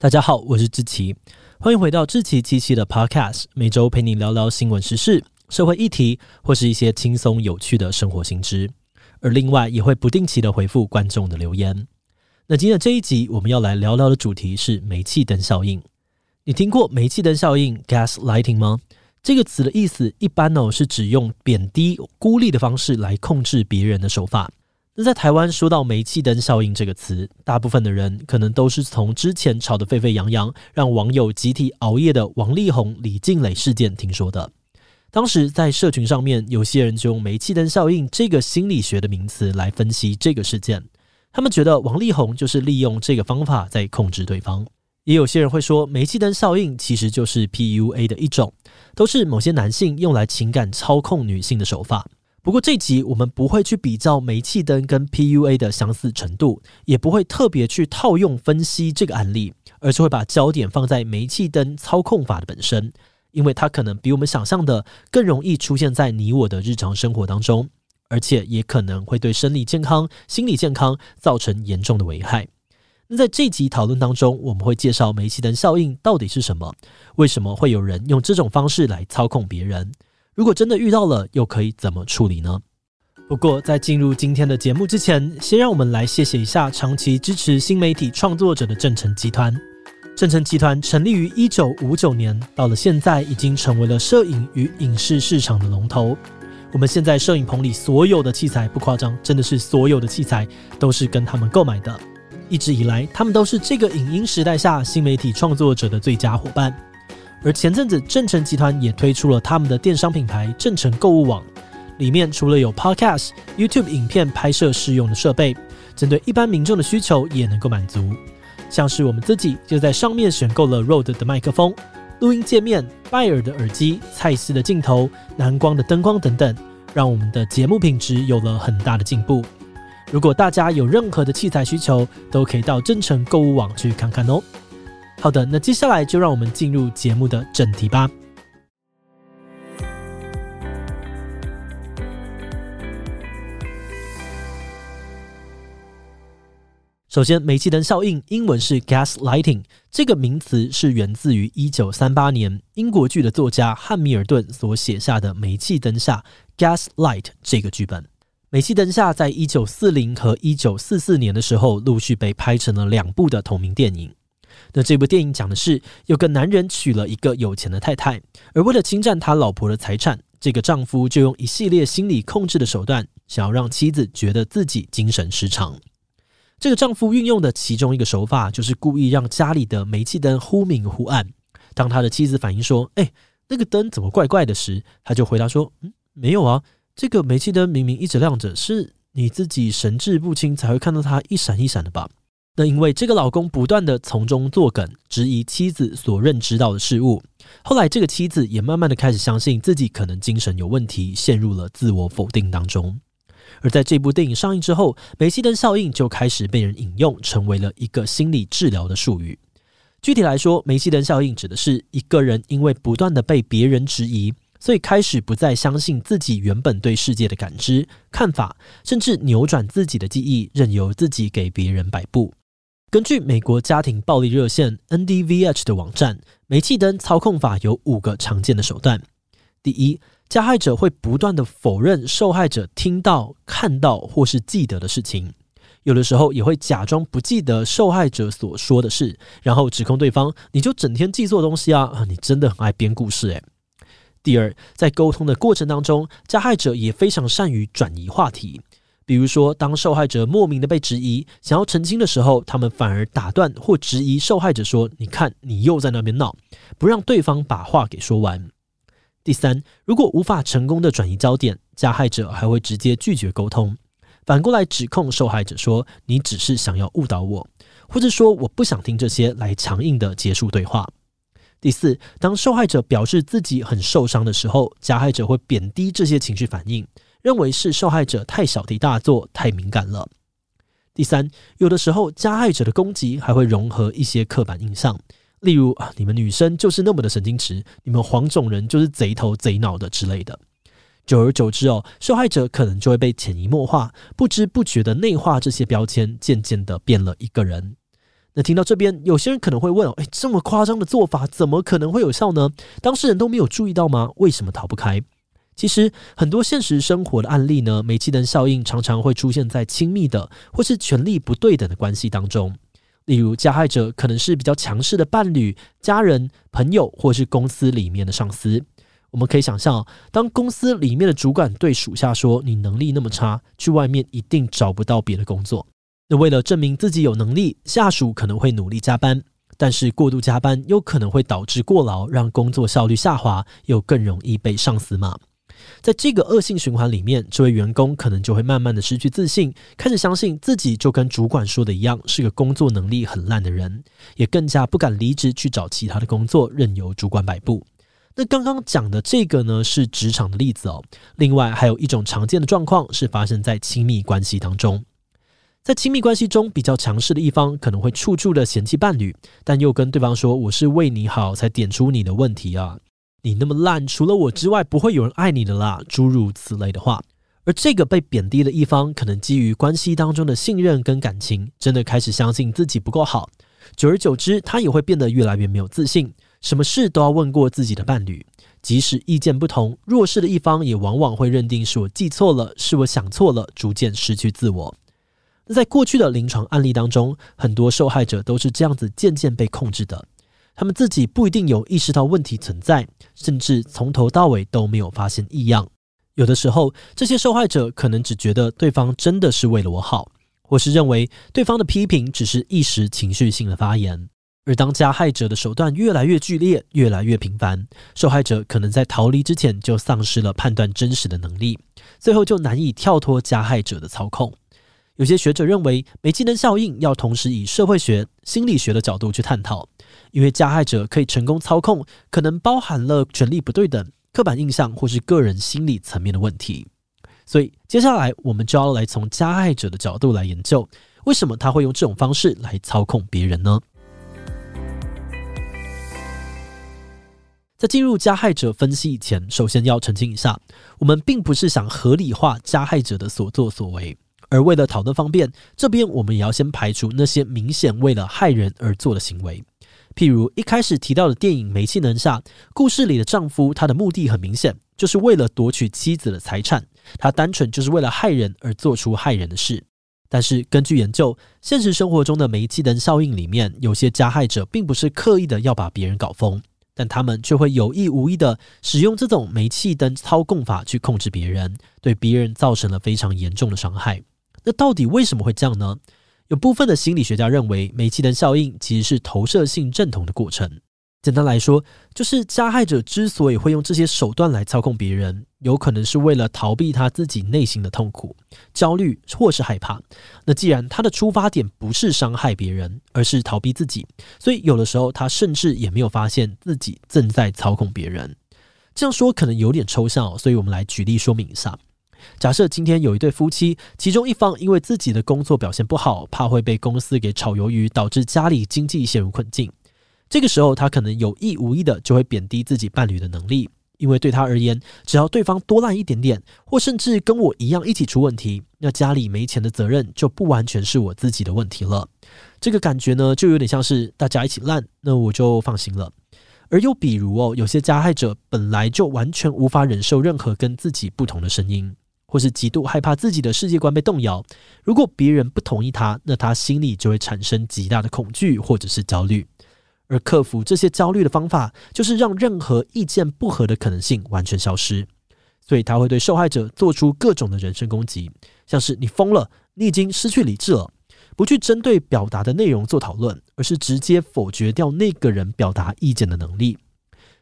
大家好，我是志奇，欢迎回到志奇七七的 Podcast，每周陪你聊聊新闻时事、社会议题，或是一些轻松有趣的生活新知。而另外也会不定期的回复观众的留言。那今天这一集，我们要来聊聊的主题是煤气灯效应。你听过煤气灯效应 （gaslighting） 吗？这个词的意思一般呢是指用贬低、孤立的方式来控制别人的手法。那在台湾说到煤气灯效应这个词，大部分的人可能都是从之前吵得沸沸扬扬、让网友集体熬夜的王力宏、李静蕾事件听说的。当时在社群上面，有些人就用煤气灯效应这个心理学的名词来分析这个事件。他们觉得王力宏就是利用这个方法在控制对方。也有些人会说，煤气灯效应其实就是 PUA 的一种，都是某些男性用来情感操控女性的手法。不过这集我们不会去比较煤气灯跟 PUA 的相似程度，也不会特别去套用分析这个案例，而是会把焦点放在煤气灯操控法的本身，因为它可能比我们想象的更容易出现在你我的日常生活当中，而且也可能会对生理健康、心理健康造成严重的危害。那在这集讨论当中，我们会介绍煤气灯效应到底是什么，为什么会有人用这种方式来操控别人。如果真的遇到了，又可以怎么处理呢？不过，在进入今天的节目之前，先让我们来谢谢一下长期支持新媒体创作者的正成集团。正成集团成立于一九五九年，到了现在已经成为了摄影与影视市场的龙头。我们现在摄影棚里所有的器材，不夸张，真的是所有的器材都是跟他们购买的。一直以来，他们都是这个影音时代下新媒体创作者的最佳伙伴。而前阵子，正成集团也推出了他们的电商品牌正成购物网，里面除了有 Podcast、YouTube 影片拍摄适用的设备，针对一般民众的需求也能够满足。像是我们自己就在上面选购了 Rode 的麦克风、录音界面、拜耳的耳机、蔡司的镜头、蓝光的灯光等等，让我们的节目品质有了很大的进步。如果大家有任何的器材需求，都可以到正成购物网去看看哦。好的，那接下来就让我们进入节目的正题吧。首先，煤气灯效应英文是 gaslighting，这个名词是源自于一九三八年英国剧的作家汉密尔顿所写下的《煤气灯下》（Gaslight） 这个剧本。《煤气灯下》在一九四零和一九四四年的时候，陆续被拍成了两部的同名电影。那这部电影讲的是，有个男人娶了一个有钱的太太，而为了侵占他老婆的财产，这个丈夫就用一系列心理控制的手段，想要让妻子觉得自己精神失常。这个丈夫运用的其中一个手法，就是故意让家里的煤气灯忽明忽暗。当他的妻子反映说：“哎，那个灯怎么怪怪的？”时，他就回答说：“嗯，没有啊，这个煤气灯明明一直亮着，是你自己神志不清才会看到它一闪一闪的吧。”那因为这个老公不断的从中作梗，质疑妻子所认知到的事物，后来这个妻子也慢慢的开始相信自己可能精神有问题，陷入了自我否定当中。而在这部电影上映之后，煤气灯效应就开始被人引用，成为了一个心理治疗的术语。具体来说，煤气灯效应指的是一个人因为不断的被别人质疑，所以开始不再相信自己原本对世界的感知、看法，甚至扭转自己的记忆，任由自己给别人摆布。根据美国家庭暴力热线 NDVH 的网站，煤气灯操控法有五个常见的手段。第一，加害者会不断地否认受害者听到、看到或是记得的事情，有的时候也会假装不记得受害者所说的事，然后指控对方：“你就整天记错东西啊！你真的很爱编故事诶。”第二，在沟通的过程当中，加害者也非常善于转移话题。比如说，当受害者莫名的被质疑，想要澄清的时候，他们反而打断或质疑受害者说：“你看，你又在那边闹。”不让对方把话给说完。第三，如果无法成功的转移焦点，加害者还会直接拒绝沟通，反过来指控受害者说：“你只是想要误导我，或者说我不想听这些，来强硬的结束对话。”第四，当受害者表示自己很受伤的时候，加害者会贬低这些情绪反应。认为是受害者太小题大做、太敏感了。第三，有的时候加害者的攻击还会融合一些刻板印象，例如啊，你们女生就是那么的神经质，你们黄种人就是贼头贼脑的之类的。久而久之哦，受害者可能就会被潜移默化、不知不觉的内化这些标签，渐渐的变了一个人。那听到这边，有些人可能会问：哎，这么夸张的做法，怎么可能会有效呢？当事人都没有注意到吗？为什么逃不开？其实很多现实生活的案例呢，煤气灯效应常常会出现在亲密的或是权力不对等的关系当中。例如，加害者可能是比较强势的伴侣、家人、朋友，或是公司里面的上司。我们可以想象，当公司里面的主管对属下说：“你能力那么差，去外面一定找不到别的工作。”那为了证明自己有能力，下属可能会努力加班，但是过度加班又可能会导致过劳，让工作效率下滑，又更容易被上司骂。在这个恶性循环里面，这位员工可能就会慢慢的失去自信，开始相信自己就跟主管说的一样，是个工作能力很烂的人，也更加不敢离职去找其他的工作，任由主管摆布。那刚刚讲的这个呢，是职场的例子哦。另外还有一种常见的状况是发生在亲密关系当中，在亲密关系中比较强势的一方可能会处处的嫌弃伴侣，但又跟对方说：“我是为你好才点出你的问题啊，你那么烂，除了我之外不会有人爱你的啦。”诸如此类的话。而这个被贬低的一方可能基于关系当中的信任跟感情，真的开始相信自己不够好，久而久之，他也会变得越来越没有自信。什么事都要问过自己的伴侣，即使意见不同，弱势的一方也往往会认定是我记错了，是我想错了，逐渐失去自我。那在过去的临床案例当中，很多受害者都是这样子渐渐被控制的，他们自己不一定有意识到问题存在，甚至从头到尾都没有发现异样。有的时候，这些受害者可能只觉得对方真的是为了我好，或是认为对方的批评只是一时情绪性的发言。而当加害者的手段越来越剧烈、越来越频繁，受害者可能在逃离之前就丧失了判断真实的能力，最后就难以跳脱加害者的操控。有些学者认为，煤气灯效应要同时以社会学、心理学的角度去探讨，因为加害者可以成功操控，可能包含了权力不对等、刻板印象或是个人心理层面的问题。所以，接下来我们就要来从加害者的角度来研究，为什么他会用这种方式来操控别人呢？在进入加害者分析以前，首先要澄清一下，我们并不是想合理化加害者的所作所为，而为了讨论方便，这边我们也要先排除那些明显为了害人而做的行为。譬如一开始提到的电影《煤气灯下》，故事里的丈夫，他的目的很明显，就是为了夺取妻子的财产，他单纯就是为了害人而做出害人的事。但是根据研究，现实生活中的煤气灯效应里面，有些加害者并不是刻意的要把别人搞疯。但他们却会有意无意地使用这种煤气灯操控法去控制别人，对别人造成了非常严重的伤害。那到底为什么会这样呢？有部分的心理学家认为，煤气灯效应其实是投射性认同的过程。简单来说，就是加害者之所以会用这些手段来操控别人，有可能是为了逃避他自己内心的痛苦、焦虑或是害怕。那既然他的出发点不是伤害别人，而是逃避自己，所以有的时候他甚至也没有发现自己正在操控别人。这样说可能有点抽象，所以我们来举例说明一下。假设今天有一对夫妻，其中一方因为自己的工作表现不好，怕会被公司给炒鱿鱼，导致家里经济陷入困境。这个时候，他可能有意无意的就会贬低自己伴侣的能力，因为对他而言，只要对方多烂一点点，或甚至跟我一样一起出问题，那家里没钱的责任就不完全是我自己的问题了。这个感觉呢，就有点像是大家一起烂，那我就放心了。而又比如哦，有些加害者本来就完全无法忍受任何跟自己不同的声音，或是极度害怕自己的世界观被动摇。如果别人不同意他，那他心里就会产生极大的恐惧或者是焦虑。而克服这些焦虑的方法，就是让任何意见不合的可能性完全消失。所以他会对受害者做出各种的人身攻击，像是“你疯了”“你已经失去理智了”，不去针对表达的内容做讨论，而是直接否决掉那个人表达意见的能力。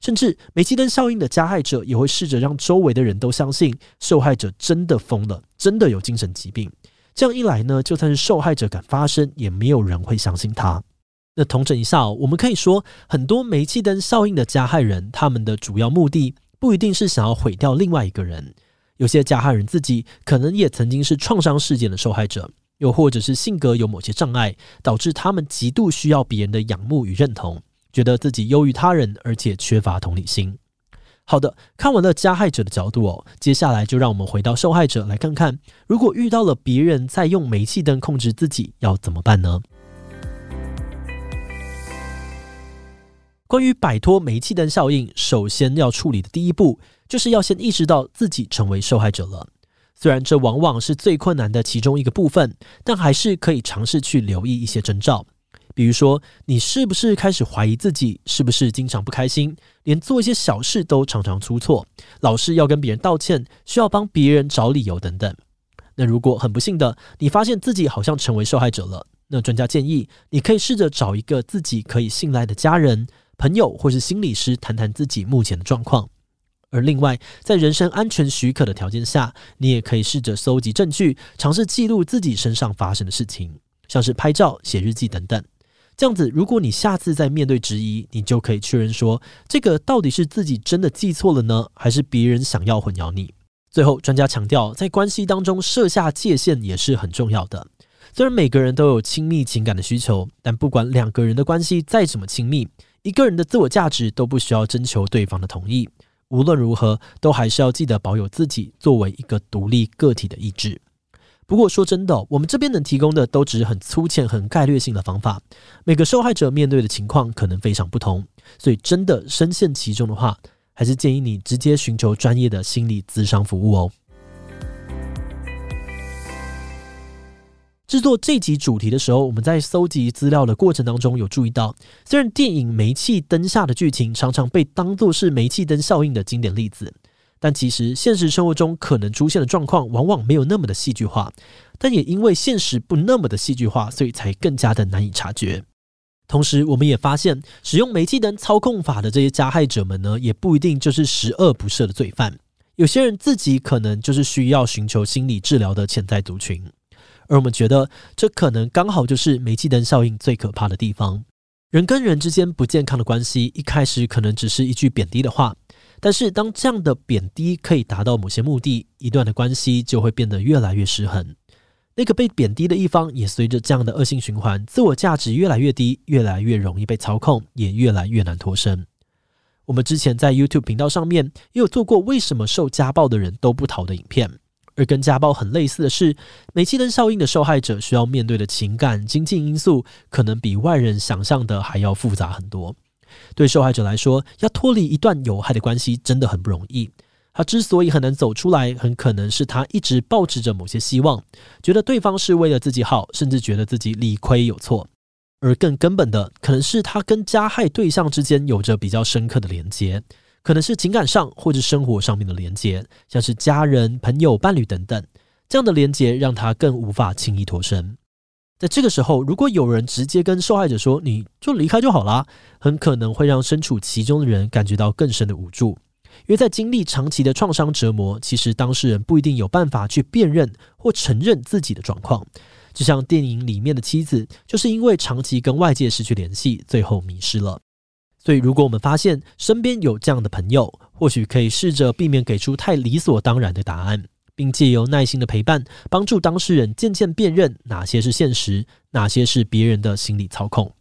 甚至煤气灯效应的加害者也会试着让周围的人都相信受害者真的疯了，真的有精神疾病。这样一来呢，就算是受害者敢发声，也没有人会相信他。那统整一下，我们可以说，很多煤气灯效应的加害人，他们的主要目的不一定是想要毁掉另外一个人。有些加害人自己可能也曾经是创伤事件的受害者，又或者是性格有某些障碍，导致他们极度需要别人的仰慕与认同，觉得自己优于他人，而且缺乏同理心。好的，看完了加害者的角度哦，接下来就让我们回到受害者来看看，如果遇到了别人在用煤气灯控制自己，要怎么办呢？关于摆脱煤气灯效应，首先要处理的第一步，就是要先意识到自己成为受害者了。虽然这往往是最困难的其中一个部分，但还是可以尝试去留意一些征兆。比如说，你是不是开始怀疑自己？是不是经常不开心？连做一些小事都常常出错，老是要跟别人道歉，需要帮别人找理由等等。那如果很不幸的，你发现自己好像成为受害者了，那专家建议你可以试着找一个自己可以信赖的家人、朋友或是心理师谈谈自己目前的状况。而另外，在人身安全许可的条件下，你也可以试着搜集证据，尝试记录自己身上发生的事情，像是拍照、写日记等等。这样子，如果你下次再面对质疑，你就可以确认说，这个到底是自己真的记错了呢，还是别人想要混淆你？最后，专家强调，在关系当中设下界限也是很重要的。虽然每个人都有亲密情感的需求，但不管两个人的关系再怎么亲密，一个人的自我价值都不需要征求对方的同意。无论如何，都还是要记得保有自己作为一个独立个体的意志。不过说真的，我们这边能提供的都只是很粗浅、很概略性的方法。每个受害者面对的情况可能非常不同，所以真的深陷其中的话，还是建议你直接寻求专业的心理咨商服务哦。制作这集主题的时候，我们在搜集资料的过程当中有注意到，虽然电影《煤气灯下》的剧情常常被当作是煤气灯效应的经典例子。但其实现实生活中可能出现的状况往往没有那么的戏剧化，但也因为现实不那么的戏剧化，所以才更加的难以察觉。同时，我们也发现使用煤气灯操控法的这些加害者们呢，也不一定就是十恶不赦的罪犯。有些人自己可能就是需要寻求心理治疗的潜在族群，而我们觉得这可能刚好就是煤气灯效应最可怕的地方。人跟人之间不健康的关系，一开始可能只是一句贬低的话。但是，当这样的贬低可以达到某些目的，一段的关系就会变得越来越失衡。那个被贬低的一方也随着这样的恶性循环，自我价值越来越低，越来越容易被操控，也越来越难脱身。我们之前在 YouTube 频道上面也有做过为什么受家暴的人都不逃的影片，而跟家暴很类似的是，煤气灯效应的受害者需要面对的情感、经济因素，可能比外人想象的还要复杂很多。对受害者来说，要脱离一段有害的关系真的很不容易。他之所以很难走出来，很可能是他一直抱持着某些希望，觉得对方是为了自己好，甚至觉得自己理亏有错。而更根本的，可能是他跟加害对象之间有着比较深刻的连接，可能是情感上或者生活上面的连接，像是家人、朋友、伴侣等等。这样的连接让他更无法轻易脱身。在这个时候，如果有人直接跟受害者说“你就离开就好啦”，很可能会让身处其中的人感觉到更深的无助。因为在经历长期的创伤折磨，其实当事人不一定有办法去辨认或承认自己的状况。就像电影里面的妻子，就是因为长期跟外界失去联系，最后迷失了。所以，如果我们发现身边有这样的朋友，或许可以试着避免给出太理所当然的答案。并借由耐心的陪伴，帮助当事人渐渐辨认哪些是现实，哪些是别人的心理操控。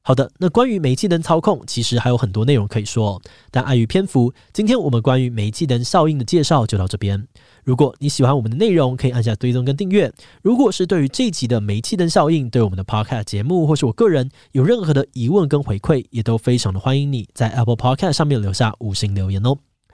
好的，那关于煤气灯操控，其实还有很多内容可以说，但碍于篇幅，今天我们关于煤气灯效应的介绍就到这边。如果你喜欢我们的内容，可以按下追踪跟订阅。如果是对于这一集的煤气灯效应，对我们的 Podcast 节目或是我个人有任何的疑问跟回馈，也都非常的欢迎你在 Apple Podcast 上面留下五星留言哦。